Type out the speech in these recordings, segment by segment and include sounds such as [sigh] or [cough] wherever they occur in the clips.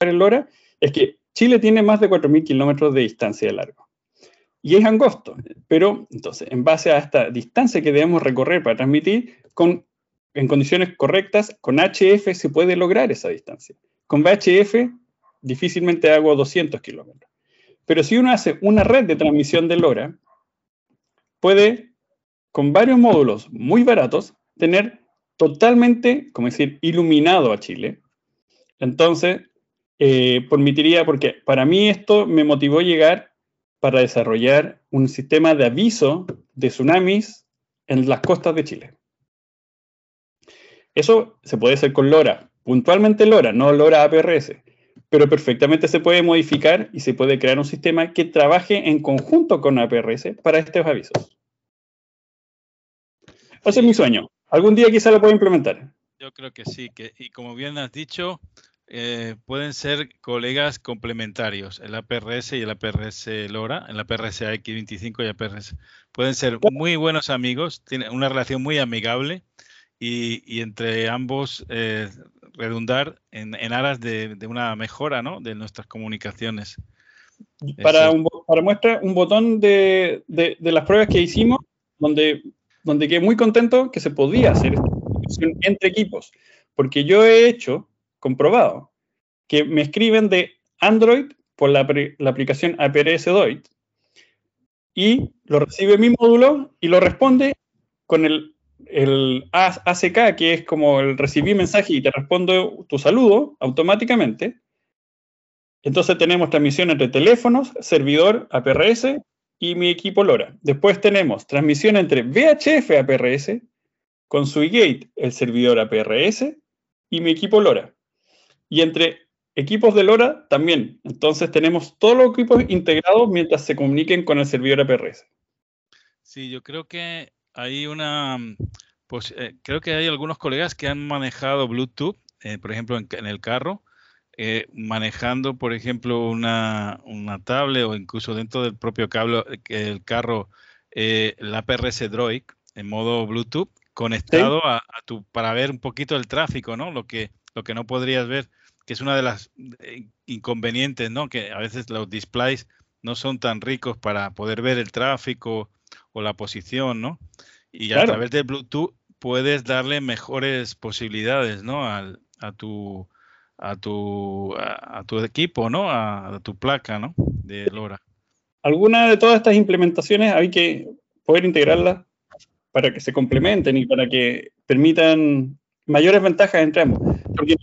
el LoRa es que Chile tiene más de 4.000 kilómetros de distancia de largo. Y es angosto, pero entonces, en base a esta distancia que debemos recorrer para transmitir, con, en condiciones correctas, con HF se puede lograr esa distancia. Con VHF difícilmente hago 200 kilómetros. Pero si uno hace una red de transmisión de LoRa, puede, con varios módulos muy baratos, tener totalmente, como decir, iluminado a Chile. Entonces, eh, permitiría, porque para mí esto me motivó llegar para desarrollar un sistema de aviso de tsunamis en las costas de Chile. Eso se puede hacer con LoRa, puntualmente LoRa, no LoRa APRS, pero perfectamente se puede modificar y se puede crear un sistema que trabaje en conjunto con APRS para estos avisos. Ese es mi sueño. Algún día quizá lo pueda implementar. Yo creo que sí, que, y como bien has dicho, eh, pueden ser colegas complementarios, el APRS y el APRS LoRa, el APRS X25 y APRS. Pueden ser muy buenos amigos, tienen una relación muy amigable y, entre ambos eh, redundar en, aras de, una mejora ¿no? de nuestras comunicaciones. Para, para muestra, un botón de, de, las pruebas que hicimos, donde, donde quedé muy contento que se podía hacer esta entre equipos, porque yo he hecho comprobado que me escriben de Android por la, aplicación APRS Droid y lo recibe mi módulo y lo responde con el, ACK, que es como el recibí mensaje y te respondo tu saludo automáticamente. Entonces tenemos transmisión entre teléfonos, servidor APRS y mi equipo LoRa. Después tenemos transmisión entre VHF APRS con Swigate, el servidor APRS y mi equipo LoRa. Y entre equipos de LoRa también. Entonces tenemos todos los equipos integrados mientras se comuniquen con el servidor APRS. Sí, yo creo que hay una, pues eh, creo que hay algunos colegas que han manejado Bluetooth, eh, por ejemplo, en, el carro, eh, manejando, por ejemplo, una, una, tablet o incluso dentro del propio cable, el carro, el APRS Droid en modo Bluetooth, conectado a, a, tu, para ver un poquito el tráfico, ¿no? Lo que, lo que no podrías ver que es una de las eh, inconvenientes, ¿no? Que a veces los displays no son tan ricos para poder ver el tráfico o la posición, ¿no? Y a través de Bluetooth puedes darle mejores posibilidades, ¿no? a tu a tu a, tu equipo, ¿no? A, tu placa, ¿no? De LoRa. Alguna de todas estas implementaciones hay que poder integrarlas para que se complementen y para que permitan mayores ventajas entre ambos. Porque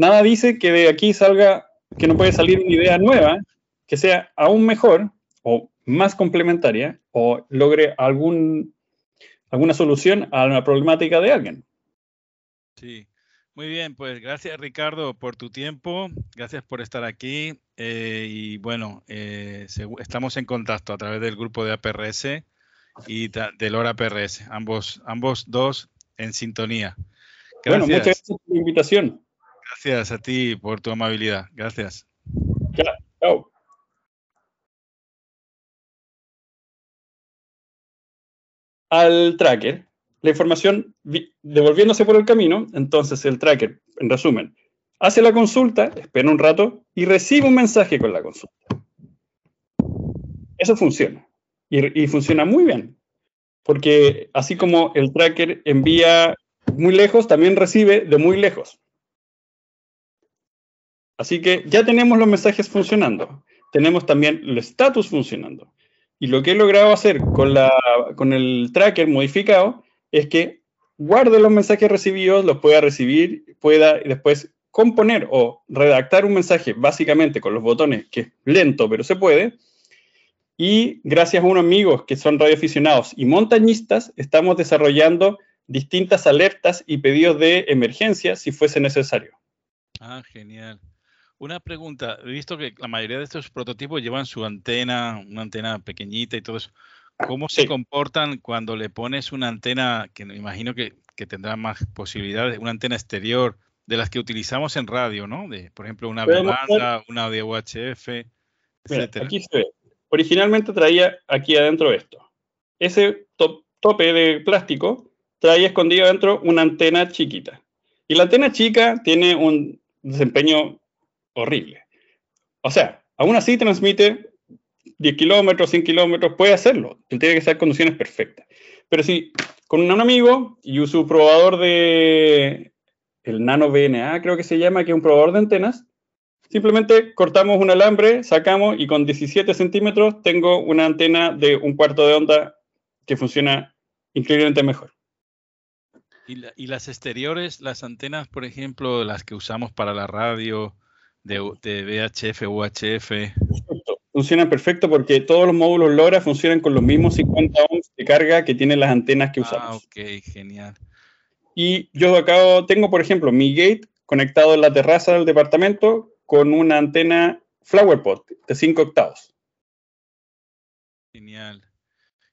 nada dice que de aquí salga, que no puede salir una idea nueva que sea aún mejor o más complementaria o logre algún, alguna solución a una problemática de alguien. Sí, muy bien, pues gracias Ricardo por tu tiempo, gracias por estar aquí eh, y bueno, eh, estamos en contacto a través del grupo de APRS y del Hora APRS, ambos, ambos dos en sintonía. Bueno, muchas gracias por la invitación. Gracias a ti por tu amabilidad. Gracias. Chao. Al tracker, la información devolviéndose por el camino, entonces el tracker, en resumen, hace la consulta, espera un rato y recibe un mensaje con la consulta. Eso funciona. Y, y, funciona muy bien. Porque así como el tracker envía muy lejos, también recibe de muy lejos. Así que ya tenemos los mensajes funcionando. Tenemos también el status funcionando. Y lo que he logrado hacer con, con el tracker modificado es que guarde los mensajes recibidos, los pueda recibir, pueda después componer o redactar un mensaje básicamente con los botones, que es lento, pero se puede. Y gracias a unos amigos que son radioaficionados y montañistas, estamos desarrollando distintas alertas y pedidos de emergencia si fuese necesario. Ah, genial. Una pregunta, he visto que la mayoría de estos prototipos llevan su antena, una antena pequeñita y todo eso. ¿Cómo se comportan cuando le pones una antena que me imagino que, tendrá más posibilidades, una antena exterior de las que utilizamos en radio, ¿no? De, por ejemplo, una banda, una de UHF, etc. Aquí se ve. Originalmente traía aquí adentro esto. Ese tope de plástico traía escondido adentro una antena chiquita. Y la antena chica tiene un desempeño horrible. O sea, aún así transmite 10 kilómetros, 100 kilómetros, puede hacerlo. Tiene que en condiciones perfectas. Pero si con un amigo y un probador de el Nano VNA, creo que se llama, que es un probador de antenas, simplemente cortamos un alambre, sacamos y con 17 centímetros tengo una antena de un cuarto de onda que funciona increíblemente mejor. ¿Y, las exteriores, las antenas, por ejemplo, las que usamos para la radio de, de VHF, UHF? Funcionan perfecto porque todos los módulos LoRa funcionan con los mismos 50 ohms de carga que tienen las antenas que usamos. Ah, ok, genial. Y yo acá tengo, por ejemplo, mi gate conectado en la terraza del departamento con una antena FlowerPot de 5 octavos. Genial.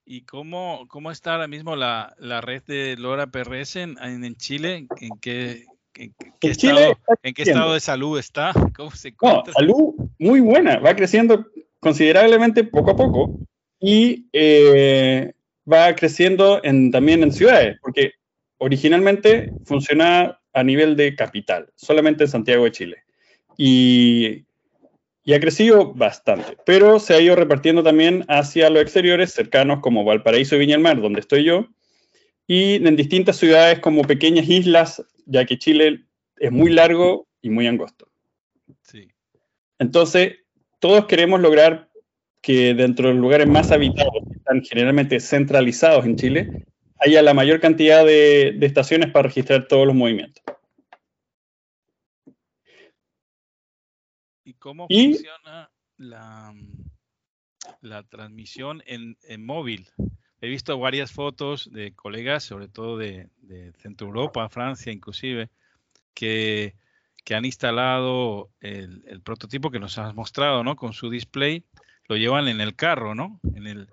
¿Y cómo, cómo está ahora mismo la, red de LoRa PRS en, en Chile? ¿En qué, en, qué, estado, ¿en qué estado, de salud está? [laughs] ¿Cómo se encuentra? salud muy buena, va creciendo considerablemente poco a poco y eh, va creciendo en, también en ciudades, porque originalmente funciona a nivel de capital, solamente en Santiago de Chile. Y y ha crecido bastante, pero se ha ido repartiendo también hacia los exteriores cercanos como Valparaíso y Viña del Mar, donde estoy yo, y en distintas ciudades como pequeñas islas, ya que Chile es muy largo y muy angosto. Sí. Entonces, todos queremos lograr que dentro de los lugares más habitados, que están generalmente centralizados en Chile, haya la mayor cantidad de, de estaciones para registrar todos los movimientos. ¿Y cómo funciona la, la transmisión en, móvil? He visto varias fotos de colegas, sobre todo de, Centro Europa, Francia inclusive, que, han instalado el, prototipo que nos has mostrado, ¿no? Con su display, lo llevan en el carro, ¿no? En el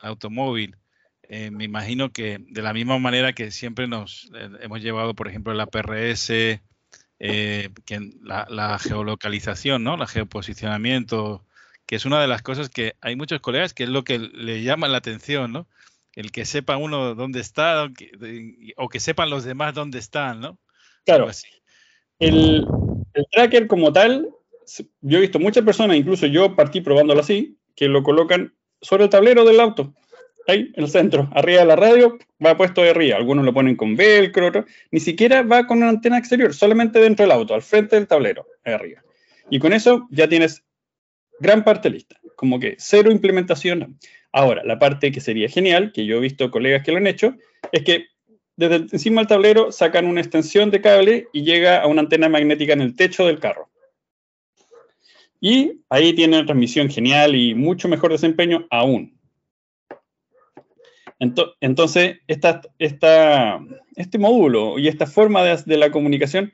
automóvil. Eh, me imagino que de la misma manera que siempre nos eh, hemos llevado, por ejemplo, la PRS, eh, que la, geolocalización, ¿no? La geoposicionamiento, que es una de las cosas que hay muchos colegas que es lo que le llama la atención, ¿no? El que sepa uno dónde está o que, sepan los demás dónde están, ¿no? Claro. El, el, tracker como tal, yo he visto muchas personas, incluso yo partí probándolo así, que lo colocan sobre el tablero del auto ahí en el centro, arriba de la radio, va puesto de arriba. Algunos lo ponen con velcro, otros, ni siquiera va con una antena exterior, solamente dentro del auto, al frente del tablero, arriba. Y con eso ya tienes gran parte lista, como que cero implementación. Ahora, la parte que sería genial, que yo he visto colegas que lo han hecho, es que desde encima del tablero sacan una extensión de cable y llega a una antena magnética en el techo del carro. Y ahí tiene transmisión genial y mucho mejor desempeño aún. Entonces, este módulo y esta forma de, la comunicación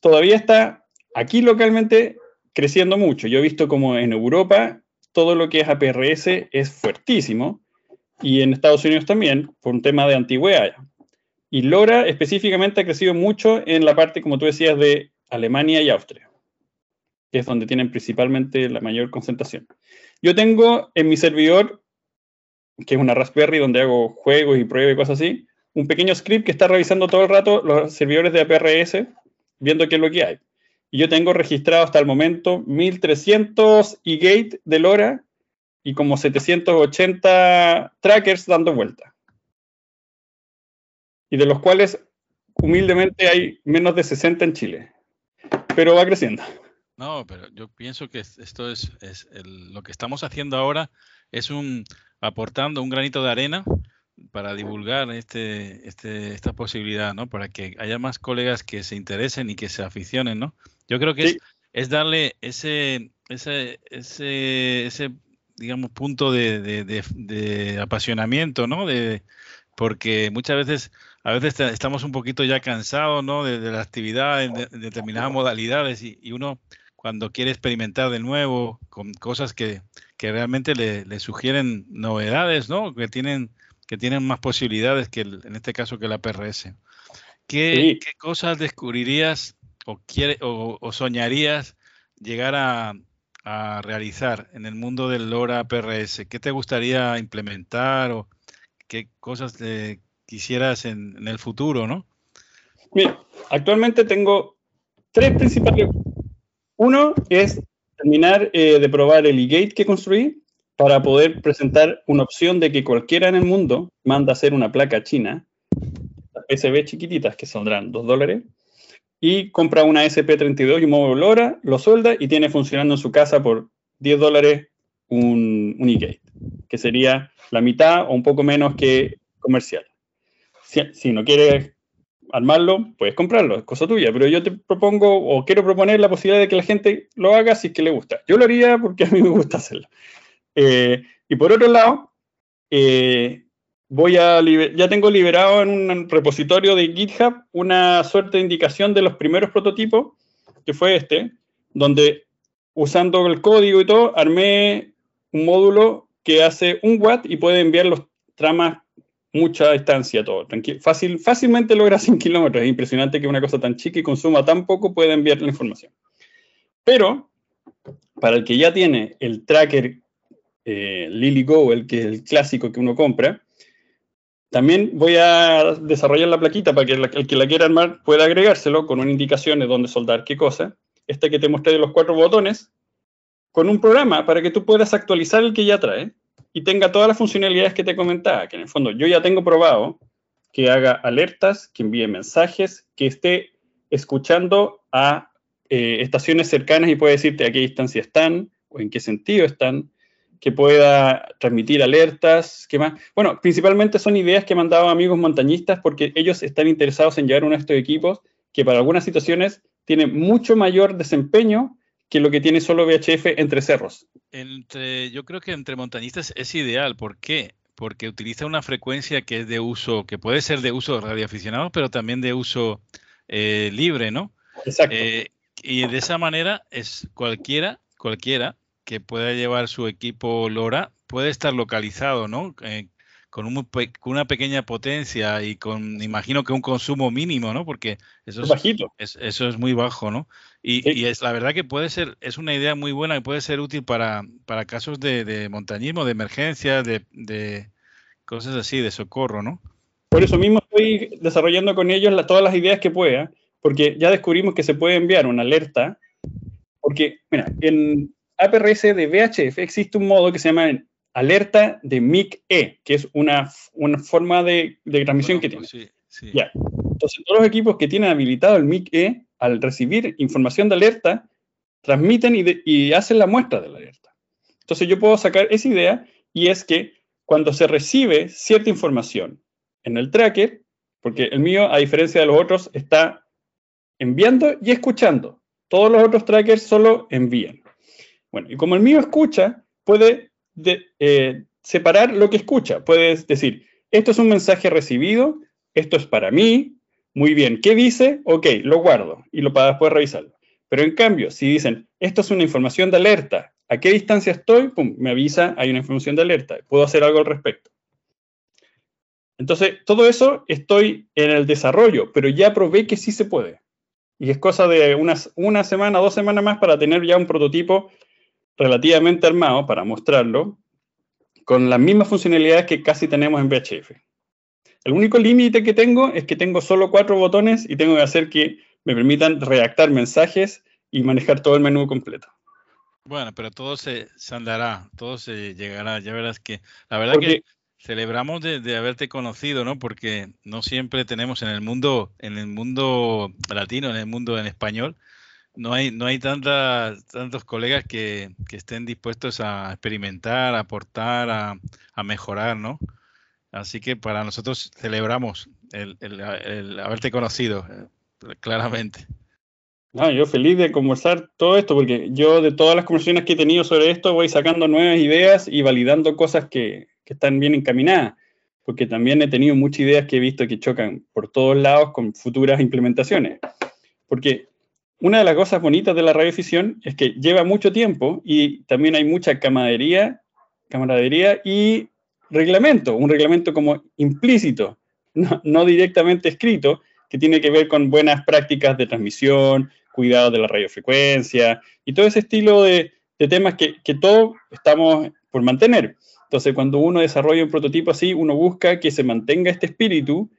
todavía está aquí localmente creciendo mucho. Yo he visto como en Europa todo lo que es APRS es fuertísimo y en Estados Unidos también por un tema de antigüedad. Y LoRa específicamente ha crecido mucho en la parte, como tú decías, de Alemania y Austria, que es donde tienen principalmente la mayor concentración. Yo tengo en mi servidor que es una Raspberry donde hago juegos y pruebas y cosas así, un pequeño script que está revisando todo el rato los servidores de APRS, viendo qué es lo que hay. Y yo tengo registrado hasta el momento 1300 e-gate de LoRa y como 780 trackers dando vuelta. Y de los cuales, humildemente, hay menos de 60 en Chile. Pero va creciendo. No, pero yo pienso que esto es, lo que estamos haciendo ahora es un aportando un granito de arena para divulgar este, este, esta posibilidad, ¿no? Para que haya más colegas que se interesen y que se aficionen, ¿no? Yo creo que es, darle ese, ese, ese, ese digamos, punto de, apasionamiento, ¿no? De, porque muchas veces, a veces estamos un poquito ya cansados, ¿no? De, la actividad en, determinadas modalidades y, y uno cuando quiere experimentar de nuevo con cosas que, realmente le, sugieren novedades, ¿no? Que tienen, que tienen más posibilidades que en este caso que la PRS. ¿Qué, cosas descubrirías o, quiere, soñarías llegar a, realizar en el mundo del LoRa PRS? ¿Qué te gustaría implementar o qué cosas quisieras en, en, el futuro, no? Actualmente tengo tres principales Uno es terminar eh, de probar el e-gate que construí para poder presentar una opción de que cualquiera en el mundo manda hacer una placa china, PCB chiquititas que saldrán 2 dólares, y compra una SP32 y un móvil LoRa, lo suelda y tiene funcionando en su casa por 10 dólares un, un e-gate, que sería la mitad o un poco menos que comercial. Si, no quieres armarlo, puedes comprarlo, es cosa tuya, pero yo te propongo o quiero proponer la posibilidad de que la gente lo haga si es que le gusta. Yo lo haría porque a mí me gusta hacerlo. Eh, y por otro lado, eh, voy a ya tengo liberado en un repositorio de GitHub una suerte de indicación de los primeros prototipos, que fue este, donde usando el código y todo, armé un módulo que hace un watt y puede enviar los tramas mucha distancia, todo. Fácil, fácilmente logra [laughs] 100 kilómetros. Es impresionante que una cosa tan chica y consuma tan poco pueda enviar la información. Pero, para el que ya tiene el tracker eh, LilyGo, el que es el clásico que uno compra, también voy a desarrollar la plaquita para que el que la quiera armar pueda agregárselo con una indicación de dónde soldar qué cosa. Esta que te mostré de los cuatro botones, con un programa para que tú puedas actualizar el que ya trae y tenga todas las funcionalidades que te comentaba, que en el fondo yo ya tengo probado que haga alertas, que envíe mensajes, que esté escuchando a eh, estaciones cercanas y pueda decirte a qué distancia están o en qué sentido están, que pueda transmitir alertas, ¿qué más? Bueno, principalmente son ideas que me han dado amigos montañistas porque ellos están interesados en llevar uno de estos equipos que para algunas situaciones tiene mucho mayor desempeño que lo que tiene solo VHF entre cerros. Entre, yo creo que entre montañistas es ideal. ¿Por qué? Porque utiliza una frecuencia que es de uso, que puede ser de uso radioaficionado, pero también de uso eh, libre, ¿no? Exacto. Eh, y de esa manera es cualquiera, cualquiera que pueda llevar su equipo LoRa puede estar localizado, ¿no? Eh, con, una pequeña potencia y con, imagino que un consumo mínimo, ¿no? Porque eso es, bajito. eso es muy bajo, ¿no? Y, es la verdad que puede ser, es una idea muy buena y puede ser útil para, para casos de, montañismo, de emergencia, de, cosas así, de socorro, ¿no? Por eso mismo estoy desarrollando con ellos todas las ideas que pueda, porque ya descubrimos que se puede enviar una alerta, porque, mira, en APRS de VHF existe un modo que se llama alerta de MIC-E, que es una, una forma de, transmisión que tiene. Sí, sí. Ya. Entonces, todos los equipos que tienen habilitado el MIC-E, al recibir información de alerta, transmiten y, y hacen la muestra de la alerta. Entonces, yo puedo sacar esa idea y es que cuando se recibe cierta información en el tracker, porque el mío, a diferencia de los otros, está enviando y escuchando. Todos los otros trackers solo envían. Bueno, y como el mío escucha, puede de, eh, separar lo que escucha. Puedes decir, esto es un mensaje recibido, esto es para mí, muy bien, ¿qué dice? Ok, lo guardo y lo para después revisarlo. Pero en cambio, si dicen, esto es una información de alerta, ¿a qué distancia estoy? Me avisa, hay una información de alerta, puedo hacer algo al respecto. Entonces, todo eso estoy en el desarrollo, pero ya probé que sí se puede. Y es cosa de unas, una semana, dos semanas más para tener ya un prototipo relativamente armado para mostrarlo con las mismas funcionalidades que casi tenemos en VHF. El único límite que tengo es que tengo solo cuatro botones y tengo que hacer que me permitan redactar mensajes y manejar todo el menú completo. Bueno, pero todo se, andará, todo se llegará. Ya verás que la verdad que celebramos de, de, haberte conocido, ¿no? Porque no siempre tenemos en el mundo, en el mundo latino, en el mundo en español, no hay, no hay tantos colegas que, estén dispuestos a experimentar, a aportar, a, mejorar, ¿no? Así que para nosotros celebramos el, haberte conocido, eh, claramente. Ah, yo feliz de conversar todo esto, porque yo de todas las conversaciones que he tenido sobre esto voy sacando nuevas ideas y validando cosas que, que están bien encaminadas, porque también he tenido muchas ideas que he visto que chocan por todos lados con futuras implementaciones. Porque una de las cosas bonitas de la radioficción es que lleva mucho tiempo y también hay mucha camaradería, camaradería y reglamento, un reglamento como implícito, no, directamente escrito, que tiene que ver con buenas prácticas de transmisión, cuidado de la radiofrecuencia y todo ese estilo de, temas que, que todos estamos por mantener. Entonces, cuando uno desarrolla un prototipo así, uno busca que se mantenga este espíritu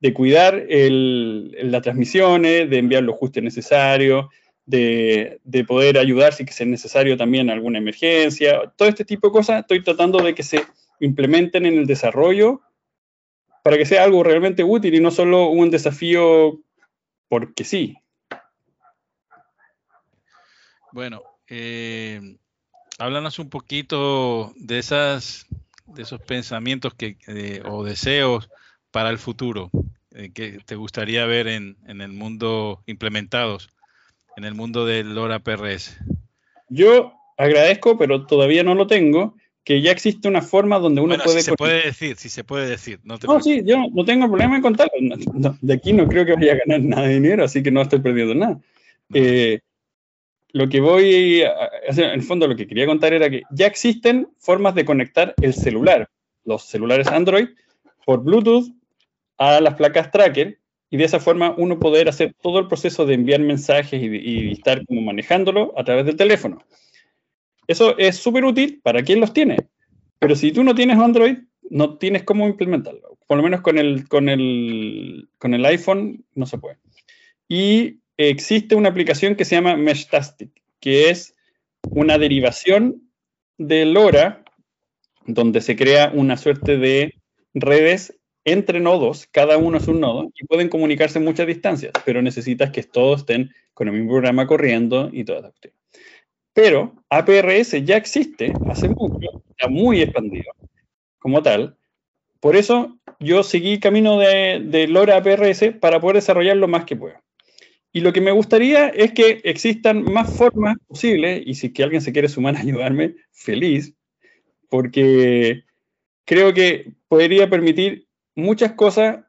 de cuidar las transmisiones, de enviar los ajustes necesarios, de, poder ayudar si es necesario también alguna emergencia, todo este tipo de cosas, estoy tratando de que se implementen en el desarrollo para que sea algo realmente útil y no solo un desafío porque sí. Bueno, eh, háblanos un poquito de esas de esos pensamientos que, eh, o deseos para el futuro eh, que te gustaría ver en, en, el mundo implementados, en el mundo del LoRa PRS? Yo agradezco, pero todavía no lo tengo, que ya existe una forma donde uno puede... Si se puede decir, si se puede decir. No, no sí, yo no tengo problema en contarlo. de aquí no creo que vaya a ganar nada de dinero, así que no estoy perdiendo nada. Eh, lo que voy a hacer, en el fondo lo que quería contar era que ya existen formas de conectar el celular, los celulares Android, por Bluetooth a las placas tracker y de esa forma uno poder hacer todo el proceso de enviar mensajes y, estar como manejándolo a través del teléfono. Eso es súper útil para quien los tiene, pero si tú no tienes Android, no tienes cómo implementarlo. Por lo menos con el, con el, con el iPhone no se puede. Y existe una aplicación que se llama Meshtastic, que es una derivación de LoRa, donde se crea una suerte de redes entre nodos, cada uno es un nodo, y pueden comunicarse en muchas distancias, pero necesitas que todos estén con el mismo programa corriendo y toda la cuestión. Pero APRS ya existe hace mucho, está muy expandido como tal. Por eso yo seguí camino de, de LoRa APRS para poder desarrollar lo más que pueda. Y lo que me gustaría es que existan más formas posibles, y si que alguien se quiere sumar a ayudarme, feliz, porque creo que podría permitir muchas cosas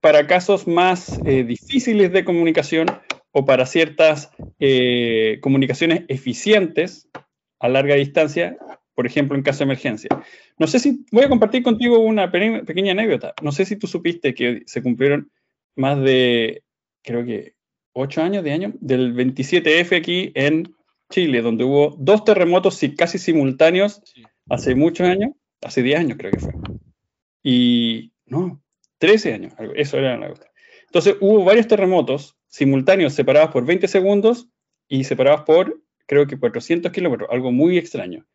para casos más eh, difíciles de comunicación o para ciertas eh, comunicaciones eficientes a larga distancia, por ejemplo, en caso de emergencia. No sé si, voy a compartir contigo una pequeña anécdota. No sé si tú supiste que se cumplieron más de, creo que ocho años, de año, del 27F aquí en Chile, donde hubo dos terremotos casi simultáneos hace muchos años, hace 10 años creo que fue. Y no, 13 años, eso era la cosa. Entonces hubo varios terremotos simultáneos separados por 20 segundos y separados por, creo que 400 kilómetros, algo muy extraño.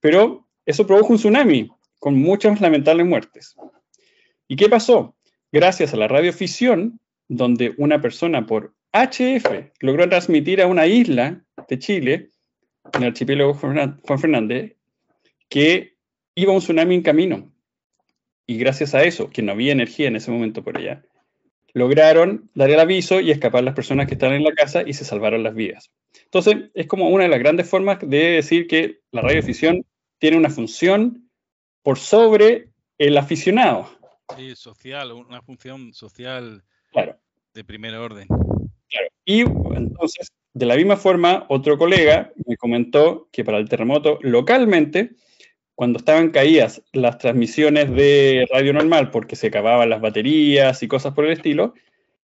Pero eso produjo un tsunami con muchas lamentables muertes. ¿Y qué pasó? Gracias a la radiofisión, donde una persona por HF logró transmitir a una isla de Chile, en el archipiélago Juan Fernández, que iba un tsunami en camino. Y gracias a eso, que no había energía en ese momento por allá, lograron dar el aviso y escapar las personas que estaban en la casa y se salvaron las vidas. Entonces, es como una de las grandes formas de decir que la radioafición tiene una función por sobre el aficionado. Sí, social, una función social claro. de primer orden. Y entonces, de la misma forma, otro colega me comentó que para el terremoto localmente, cuando estaban caídas las transmisiones de radio normal porque se acababan las baterías y cosas por el estilo,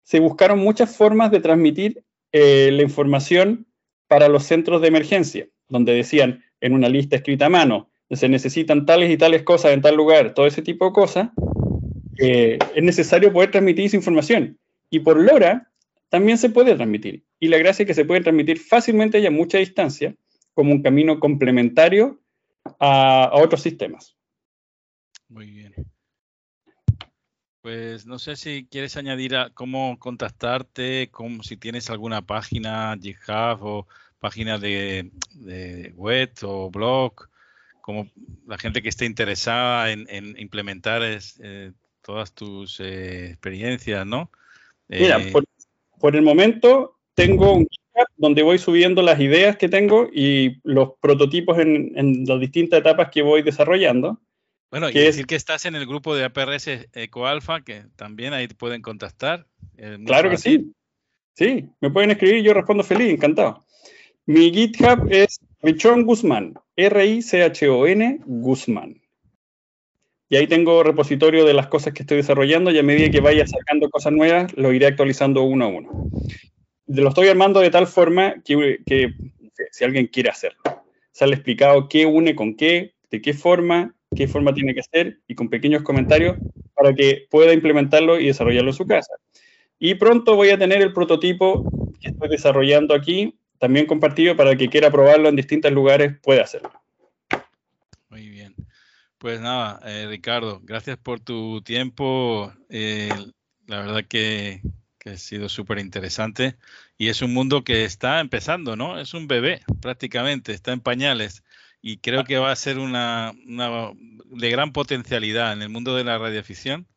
se buscaron muchas formas de transmitir eh, la información para los centros de emergencia, donde decían en una lista escrita a mano, se necesitan tales y tales cosas en tal lugar, todo ese tipo de cosas, eh, es necesario poder transmitir esa información. Y por LoRa también se puede transmitir. Y la gracia es que se puede transmitir fácilmente y a mucha distancia como un camino complementario a, otros sistemas. Muy bien. Pues no sé si quieres añadir a cómo contactarte, como si tienes alguna página, GitHub o página de, web o blog, como la gente que esté interesada en, implementar eh, todas tus eh, experiencias, ¿no? Mira, eh, por el momento tengo un donde voy subiendo las ideas que tengo y los prototipos en, las distintas etapas que voy desarrollando. Bueno, y decir que estás en el grupo de APRS EcoAlpha, que también ahí te pueden contactar. Claro que sí. Sí, me pueden escribir y yo respondo feliz, encantado. Mi GitHub es Richon Guzmán, R-I-C-H-O-N Guzmán. Y ahí tengo repositorio de las cosas que estoy desarrollando y a medida que vaya sacando cosas nuevas, lo iré actualizando uno a uno. Lo estoy armando de tal forma que, si alguien quiere hacerlo, sale explicado qué une con qué, de qué forma, qué forma tiene que ser y con pequeños comentarios para que pueda implementarlo y desarrollarlo en su casa. Y pronto voy a tener el prototipo que estoy desarrollando aquí también compartido para que quiera probarlo en distintos lugares, puede hacerlo. Muy bien. Pues nada, eh, Ricardo, gracias por tu tiempo. Eh, la verdad que, ha sido súper interesante y es un mundo que está empezando, ¿no? Es un bebé prácticamente, está en pañales y creo que va a ser una, de gran potencialidad en el mundo de la radioafición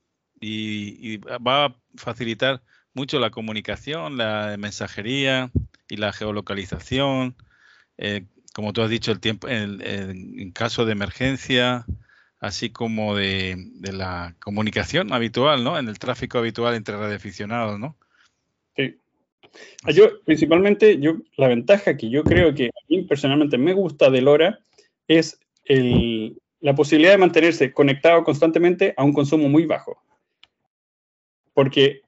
y, va a facilitar mucho la comunicación, la mensajería y la geolocalización. Eh, como tú has dicho, el tiempo en, caso de emergencia, así como de, la comunicación habitual, ¿no? En el tráfico habitual entre radioaficionados, ¿no? Sí. Yo, principalmente, yo, la ventaja que yo creo que a mí personalmente me gusta de LoRa es la posibilidad de mantenerse conectado constantemente a un consumo muy bajo. Porque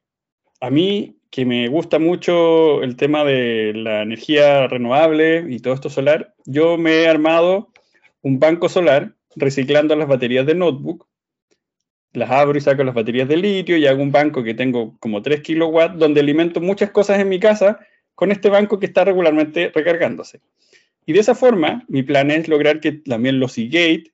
a mí, que me gusta mucho el tema de la energía renovable y todo esto solar, yo me he armado un banco solar reciclando las baterías de notebook. Las abro y saco las baterías de litio y hago un banco que tengo como 3 kilowatts donde alimento muchas cosas en mi casa con este banco que está regularmente recargándose. Y de esa forma, mi plan es lograr que también los Seagate